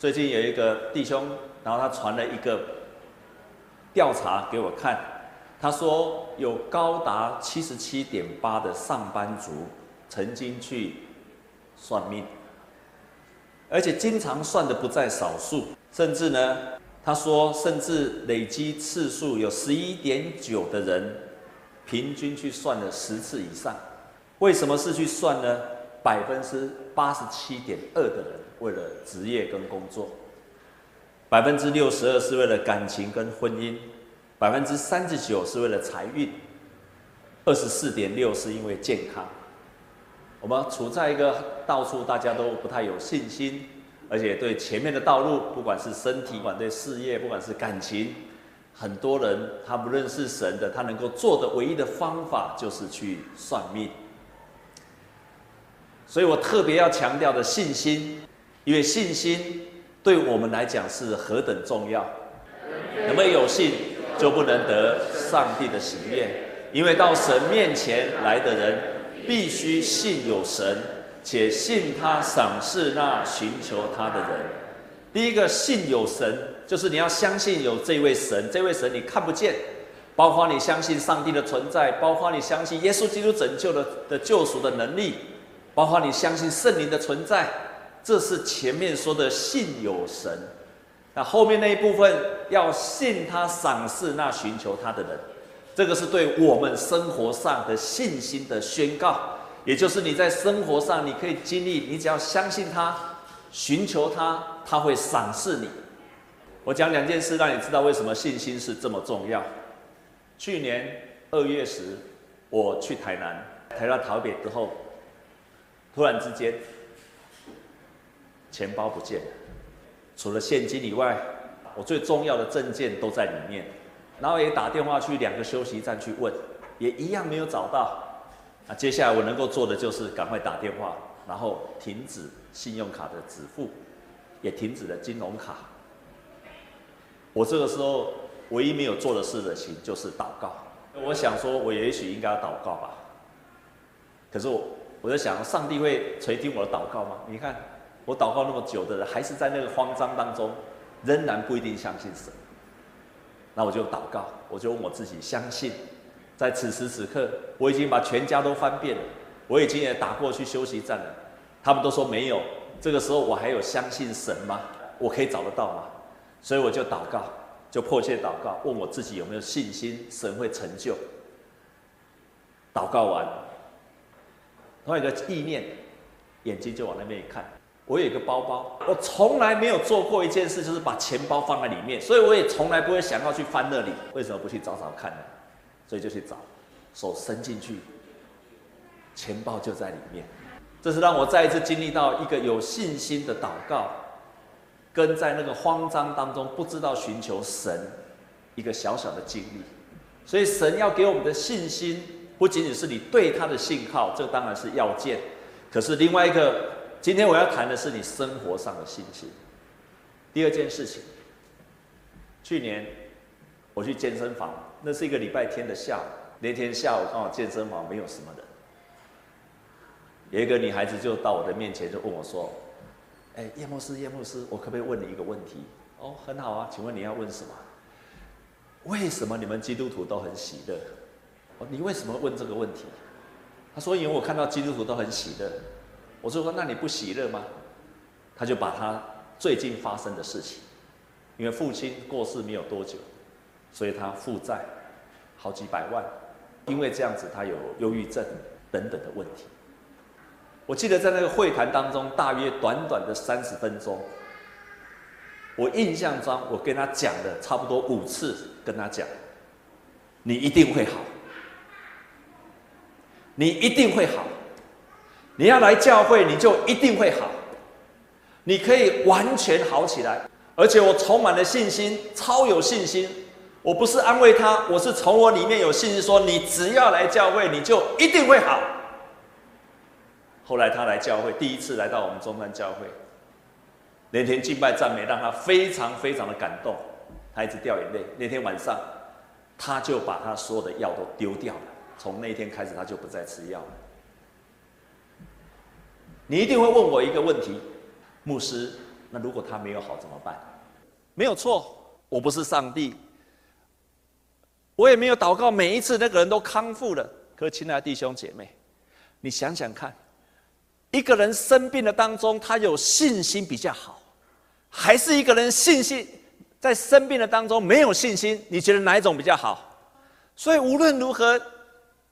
最近有一个弟兄，然后他传了一个调查给我看，他说有高达七十七点八的上班族曾经去算命，而且经常算的不在少数，甚至呢，他说甚至累积次数有十一点九的人，平均去算了十次以上。为什么是去算呢？百分之八十七点二的人为了职业跟工作，百分之六十二是为了感情跟婚姻，百分之三十九是为了财运，二十四点六是因为健康。我们处在一个到处大家都不太有信心，而且对前面的道路，不管是身体，不管对事业，不管是感情，很多人他不认识神的，他能够做的唯一的方法就是去算命。所以我特别要强调的信心，因为信心对我们来讲是何等重要。有没有信，就不能得上帝的喜悦。因为到神面前来的人，必须信有神，且信他赏赐那寻求他的人。第一个信有神，就是你要相信有这位神，这位神你看不见，包括你相信上帝的存在，包括你相信耶稣基督拯救的的救赎的能力。包括你相信圣灵的存在，这是前面说的信有神。那后面那一部分要信他赏赐那寻求他的人，这个是对我们生活上的信心的宣告。也就是你在生活上你可以经历，你只要相信他，寻求他，他会赏赐你。我讲两件事，让你知道为什么信心是这么重要。去年二月时，我去台南，台到台北之后。突然之间，钱包不见了，除了现金以外，我最重要的证件都在里面。然后也打电话去两个休息站去问，也一样没有找到。那接下来我能够做的就是赶快打电话，然后停止信用卡的支付，也停止了金融卡。我这个时候唯一没有做的事的情就是祷告。我想说，我也许应该要祷告吧。可是我。我在想，上帝会垂听我的祷告吗？你看，我祷告那么久的人，还是在那个慌张当中，仍然不一定相信神。那我就祷告，我就问我自己：相信，在此时此刻，我已经把全家都翻遍了，我已经也打过去休息站了，他们都说没有。这个时候，我还有相信神吗？我可以找得到吗？所以我就祷告，就迫切祷告，问我自己有没有信心，神会成就。祷告完。同一个意念，眼睛就往那边一看。我有一个包包，我从来没有做过一件事，就是把钱包放在里面，所以我也从来不会想要去翻那里。为什么不去找找看呢？所以就去找，手伸进去，钱包就在里面。这是让我再一次经历到一个有信心的祷告，跟在那个慌张当中不知道寻求神一个小小的经历。所以神要给我们的信心。不仅仅是你对他的信号，这当然是要件。可是另外一个，今天我要谈的是你生活上的信心。第二件事情，去年我去健身房，那是一个礼拜天的下午。那天下午刚好健身房没有什么人，有一个女孩子就到我的面前就问我说：“哎，叶牧师，叶牧师，我可不可以问你一个问题？”“哦，很好啊，请问你要问什么？”“为什么你们基督徒都很喜乐？”你为什么问这个问题？他说：“因为我看到基督徒都很喜乐。”我就说：“那你不喜乐吗？”他就把他最近发生的事情，因为父亲过世没有多久，所以他负债好几百万，因为这样子他有忧郁症等等的问题。我记得在那个会谈当中，大约短短的三十分钟，我印象中我跟他讲了差不多五次，跟他讲：“你一定会好。”你一定会好，你要来教会，你就一定会好，你可以完全好起来，而且我充满了信心，超有信心。我不是安慰他，我是从我里面有信心说，你只要来教会，你就一定会好。后来他来教会，第一次来到我们中山教会，那天敬拜赞美让他非常非常的感动，他一直掉眼泪。那天晚上，他就把他所有的药都丢掉了。从那天开始，他就不再吃药了。你一定会问我一个问题，牧师，那如果他没有好怎么办？没有错，我不是上帝，我也没有祷告每一次那个人都康复了。可是亲爱的弟兄姐妹，你想想看，一个人生病的当中，他有信心比较好，还是一个人信心在生病的当中没有信心？你觉得哪一种比较好？所以无论如何，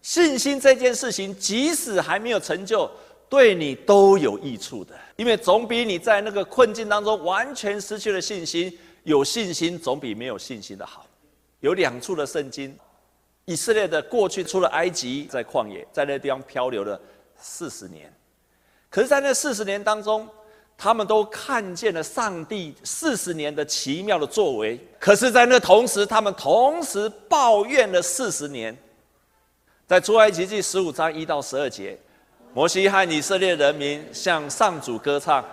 信心这件事情，即使还没有成就，对你都有益处的。因为总比你在那个困境当中完全失去了信心，有信心总比没有信心的好。有两处的圣经，以色列的过去出了埃及，在旷野，在那地方漂流了四十年。可是，在那四十年当中，他们都看见了上帝四十年的奇妙的作为，可是，在那同时，他们同时抱怨了四十年。在出埃及记十五章一到十二节，摩西和以色列人民向上主歌唱：“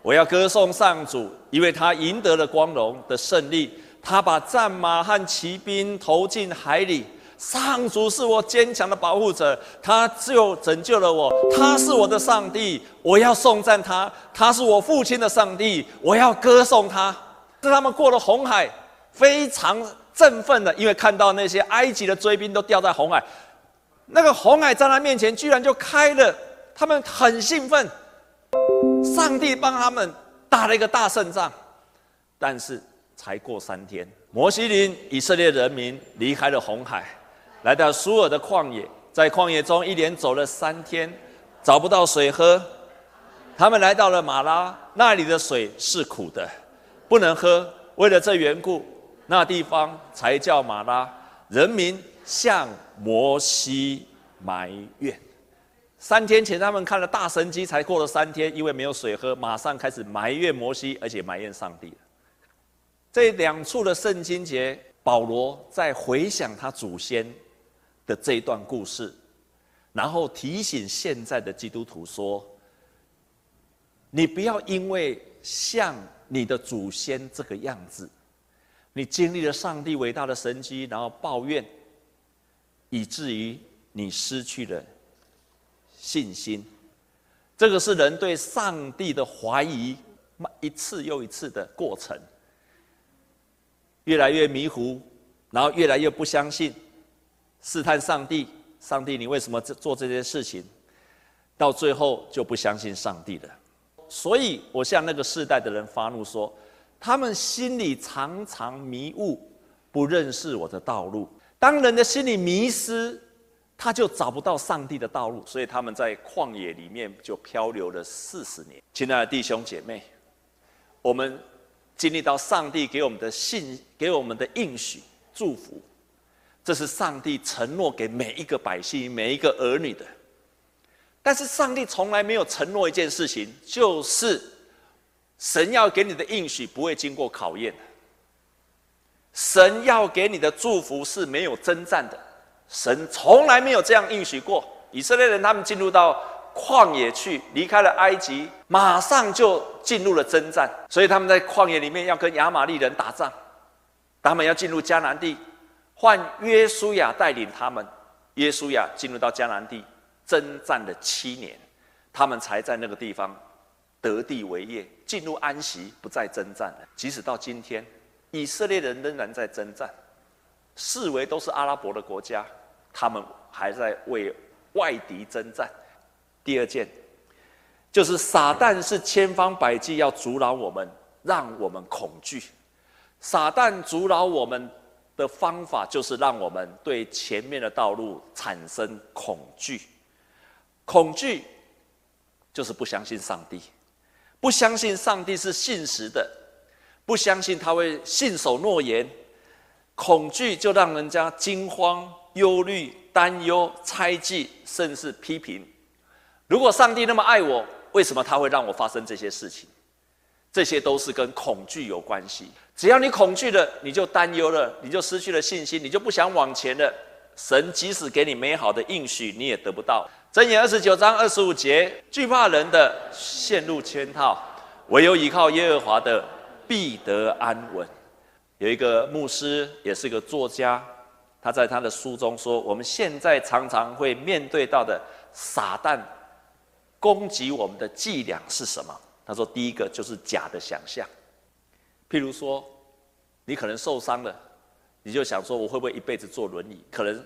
我要歌颂上主，因为他赢得了光荣的胜利，他把战马和骑兵投进海里。”上主是我坚强的保护者，他就拯救了我。他是我的上帝，我要颂赞他。他是我父亲的上帝，我要歌颂他。是他们过了红海，非常振奋的，因为看到那些埃及的追兵都掉在红海，那个红海在他面前居然就开了，他们很兴奋。上帝帮他们打了一个大胜仗，但是才过三天，摩西领以色列人民离开了红海。来到苏尔的旷野，在旷野中一连走了三天，找不到水喝。他们来到了马拉，那里的水是苦的，不能喝。为了这缘故，那地方才叫马拉。人民向摩西埋怨。三天前他们看了大神迹，才过了三天，因为没有水喝，马上开始埋怨摩西，而且埋怨上帝。这两处的圣经节，保罗在回想他祖先。的这一段故事，然后提醒现在的基督徒说：“你不要因为像你的祖先这个样子，你经历了上帝伟大的神迹，然后抱怨，以至于你失去了信心。这个是人对上帝的怀疑，一次又一次的过程，越来越迷糊，然后越来越不相信。”试探上帝，上帝，你为什么做这些事情？到最后就不相信上帝了。所以我向那个世代的人发怒说：他们心里常常迷雾，不认识我的道路。当人的心里迷失，他就找不到上帝的道路。所以他们在旷野里面就漂流了四十年。亲爱的弟兄姐妹，我们经历到上帝给我们的信，给我们的应许祝福。这是上帝承诺给每一个百姓、每一个儿女的，但是上帝从来没有承诺一件事情，就是神要给你的应许不会经过考验，神要给你的祝福是没有征战的，神从来没有这样应许过。以色列人他们进入到旷野去，离开了埃及，马上就进入了征战，所以他们在旷野里面要跟亚玛力人打仗，他们要进入迦南地。换约书亚带领他们，约书亚进入到迦南地，征战了七年，他们才在那个地方得地为业，进入安息，不再征战了。即使到今天，以色列人仍然在征战，四围都是阿拉伯的国家，他们还在为外敌征战。第二件，就是撒旦是千方百计要阻挠我们，让我们恐惧。撒旦阻挠我们。的方法就是让我们对前面的道路产生恐惧，恐惧就是不相信上帝，不相信上帝是信实的，不相信他会信守诺言，恐惧就让人家惊慌、忧虑、担忧、猜忌，甚至批评。如果上帝那么爱我，为什么他会让我发生这些事情？这些都是跟恐惧有关系。只要你恐惧了，你就担忧了，你就失去了信心，你就不想往前了。神即使给你美好的应许，你也得不到。箴言二十九章二十五节：惧怕人的陷入圈套，唯有依靠耶和华的必得安稳。有一个牧师，也是一个作家，他在他的书中说：我们现在常常会面对到的撒旦攻击我们的伎俩是什么？他说第一个就是假的想象，譬如说，你可能受伤了，你就想说我会不会一辈子坐轮椅？可能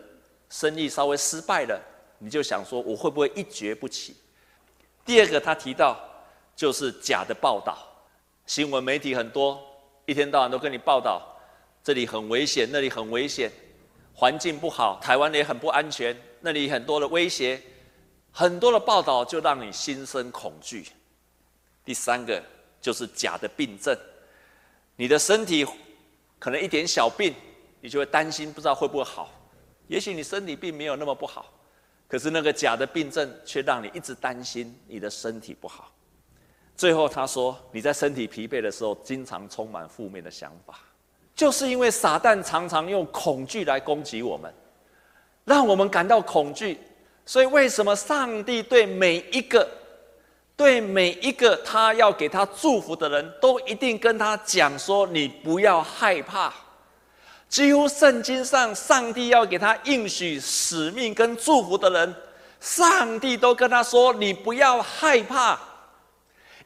生意稍微失败了，你就想说我会不会一蹶不起？第二个他提到就是假的报道，新闻媒体很多，一天到晚都跟你报道这里很危险，那里很危险，环境不好，台湾也很不安全，那里很多的威胁。很多的报道就让你心生恐惧。第三个就是假的病症，你的身体可能一点小病，你就会担心，不知道会不会好。也许你身体并没有那么不好，可是那个假的病症却让你一直担心你的身体不好。最后他说，你在身体疲惫的时候，经常充满负面的想法，就是因为撒旦常常用恐惧来攻击我们，让我们感到恐惧。所以，为什么上帝对每一个、对每一个他要给他祝福的人都一定跟他讲说：“你不要害怕。”几乎圣经上，上帝要给他应许使命跟祝福的人，上帝都跟他说：“你不要害怕，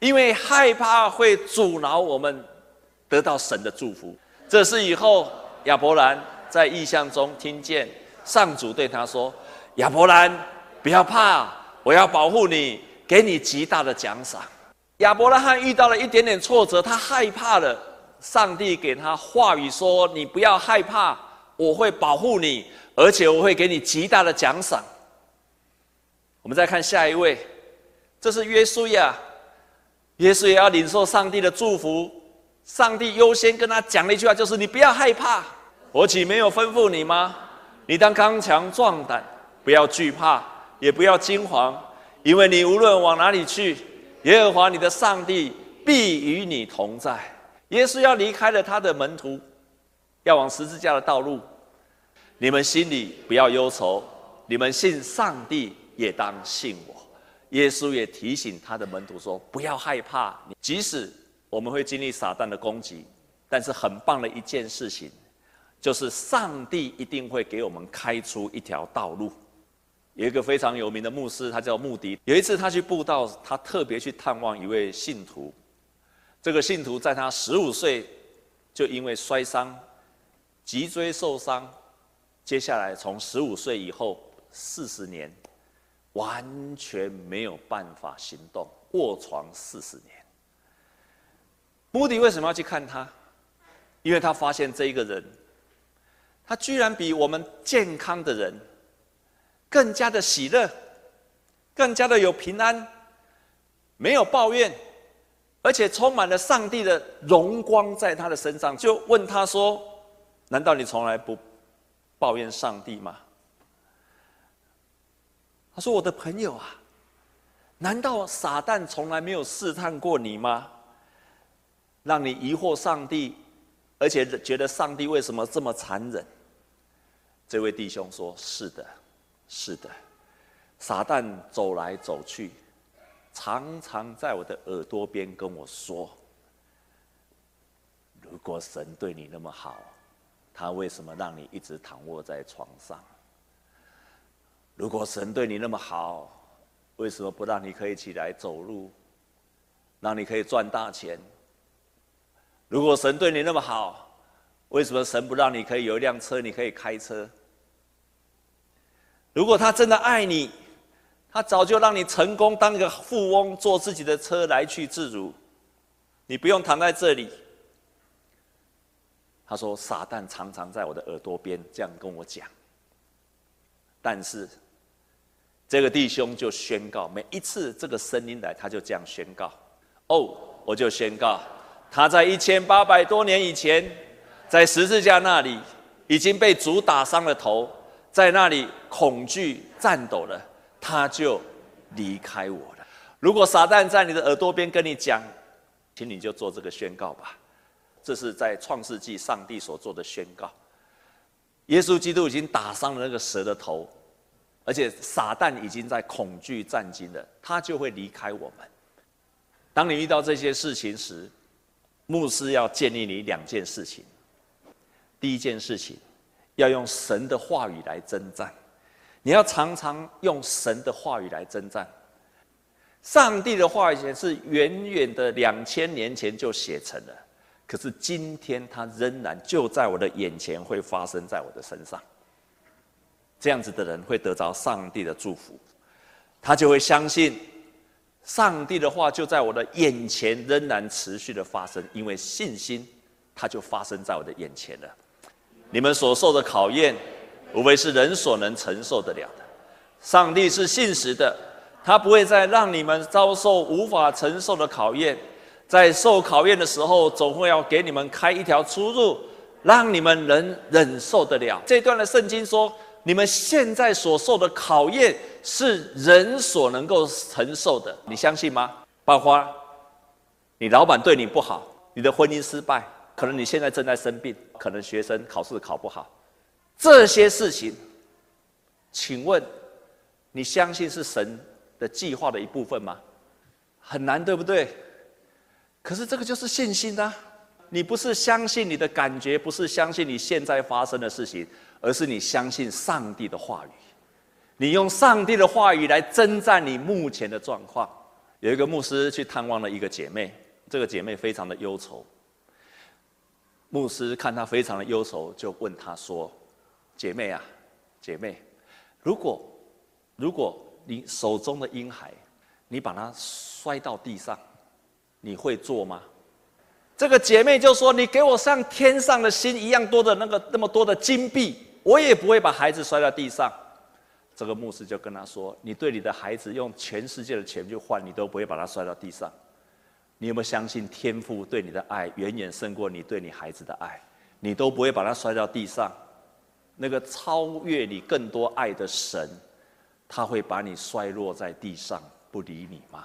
因为害怕会阻挠我们得到神的祝福。”这是以后亚伯兰在异象中听见上主对他说：“亚伯兰。”不要怕，我要保护你，给你极大的奖赏。亚伯拉罕遇到了一点点挫折，他害怕了。上帝给他话语说：“你不要害怕，我会保护你，而且我会给你极大的奖赏。”我们再看下一位，这是约书亚。耶稣也要领受上帝的祝福，上帝优先跟他讲了一句话，就是：“你不要害怕，我岂没有吩咐你吗？你当刚强壮胆，不要惧怕。”也不要惊慌，因为你无论往哪里去，耶和华你的上帝必与你同在。耶稣要离开了他的门徒，要往十字架的道路。你们心里不要忧愁，你们信上帝也当信我。耶稣也提醒他的门徒说：不要害怕，即使我们会经历撒旦的攻击，但是很棒的一件事情，就是上帝一定会给我们开出一条道路。有一个非常有名的牧师，他叫穆迪。有一次他去布道，他特别去探望一位信徒。这个信徒在他十五岁就因为摔伤，脊椎受伤，接下来从十五岁以后四十年，完全没有办法行动，卧床四十年。穆迪为什么要去看他？因为他发现这一个人，他居然比我们健康的人。更加的喜乐，更加的有平安，没有抱怨，而且充满了上帝的荣光在他的身上。就问他说：“难道你从来不抱怨上帝吗？”他说：“我的朋友啊，难道撒旦从来没有试探过你吗？让你疑惑上帝，而且觉得上帝为什么这么残忍？”这位弟兄说：“是的。”是的，撒旦走来走去，常常在我的耳朵边跟我说：“如果神对你那么好，他为什么让你一直躺卧在床上？如果神对你那么好，为什么不让你可以起来走路，让你可以赚大钱？如果神对你那么好，为什么神不让你可以有一辆车，你可以开车？”如果他真的爱你，他早就让你成功当一个富翁，坐自己的车来去自如，你不用躺在这里。他说：“撒旦常常在我的耳朵边这样跟我讲。”但是，这个弟兄就宣告，每一次这个声音来，他就这样宣告：“哦，我就宣告，他在一千八百多年以前，在十字架那里已经被主打伤了头。”在那里恐惧颤抖了，他就离开我了。如果撒旦在你的耳朵边跟你讲，请你就做这个宣告吧。这是在创世纪上帝所做的宣告。耶稣基督已经打伤了那个蛇的头，而且撒旦已经在恐惧战惊了，他就会离开我们。当你遇到这些事情时，牧师要建议你两件事情。第一件事情。要用神的话语来征战，你要常常用神的话语来征战。上帝的话语是远远的两千年前就写成了，可是今天它仍然就在我的眼前，会发生在我的身上。这样子的人会得着上帝的祝福，他就会相信上帝的话就在我的眼前仍然持续的发生，因为信心，它就发生在我的眼前了。你们所受的考验，无非是人所能承受得了的。上帝是信实的，他不会再让你们遭受无法承受的考验，在受考验的时候，总会要给你们开一条出路，让你们能忍受得了。这段的圣经说。你们现在所受的考验是人所能够承受的，你相信吗？包括你老板对你不好，你的婚姻失败，可能你现在正在生病，可能学生考试考不好，这些事情，请问你相信是神的计划的一部分吗？很难，对不对？可是这个就是信心啊！你不是相信你的感觉，不是相信你现在发生的事情。而是你相信上帝的话语，你用上帝的话语来征战你目前的状况。有一个牧师去探望了一个姐妹，这个姐妹非常的忧愁。牧师看她非常的忧愁，就问她说：“姐妹啊，姐妹，如果如果你手中的婴孩，你把它摔到地上，你会做吗？”这个姐妹就说：“你给我像天上的星一样多的那个那么多的金币。”我也不会把孩子摔到地上。这个牧师就跟他说：“你对你的孩子用全世界的钱去换，你都不会把他摔到地上。你有没有相信天父对你的爱远远胜过你对你孩子的爱？你都不会把他摔到地上。那个超越你更多爱的神，他会把你摔落在地上不理你吗？”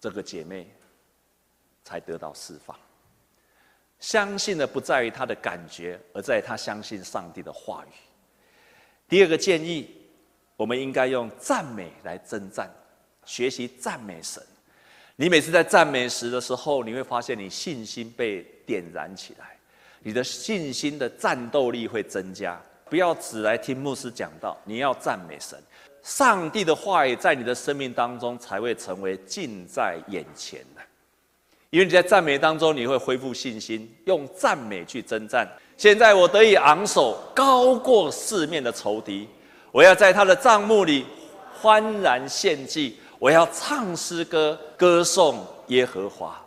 这个姐妹才得到释放。相信的不在于他的感觉，而在于他相信上帝的话语。第二个建议，我们应该用赞美来征战，学习赞美神。你每次在赞美时的时候，你会发现你信心被点燃起来，你的信心的战斗力会增加。不要只来听牧师讲道，你要赞美神，上帝的话语在你的生命当中才会成为近在眼前的。因为你在赞美当中，你会恢复信心，用赞美去征战。现在我得以昂首，高过四面的仇敌。我要在他的帐幕里欢然献祭，我要唱诗歌，歌颂耶和华。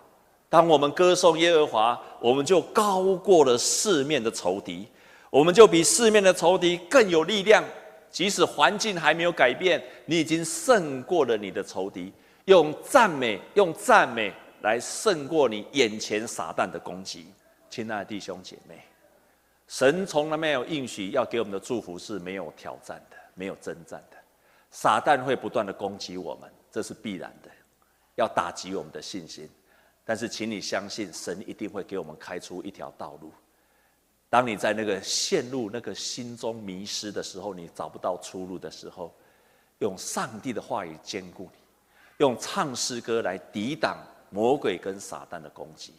当我们歌颂耶和华，我们就高过了四面的仇敌，我们就比四面的仇敌更有力量。即使环境还没有改变，你已经胜过了你的仇敌。用赞美，用赞美。来胜过你眼前撒旦的攻击，亲爱的弟兄姐妹，神从来没有应许要给我们的祝福是没有挑战的、没有征战的。撒旦会不断的攻击我们，这是必然的，要打击我们的信心。但是，请你相信，神一定会给我们开出一条道路。当你在那个陷入那个心中迷失的时候，你找不到出路的时候，用上帝的话语坚固你，用唱诗歌来抵挡魔鬼跟撒旦的攻击。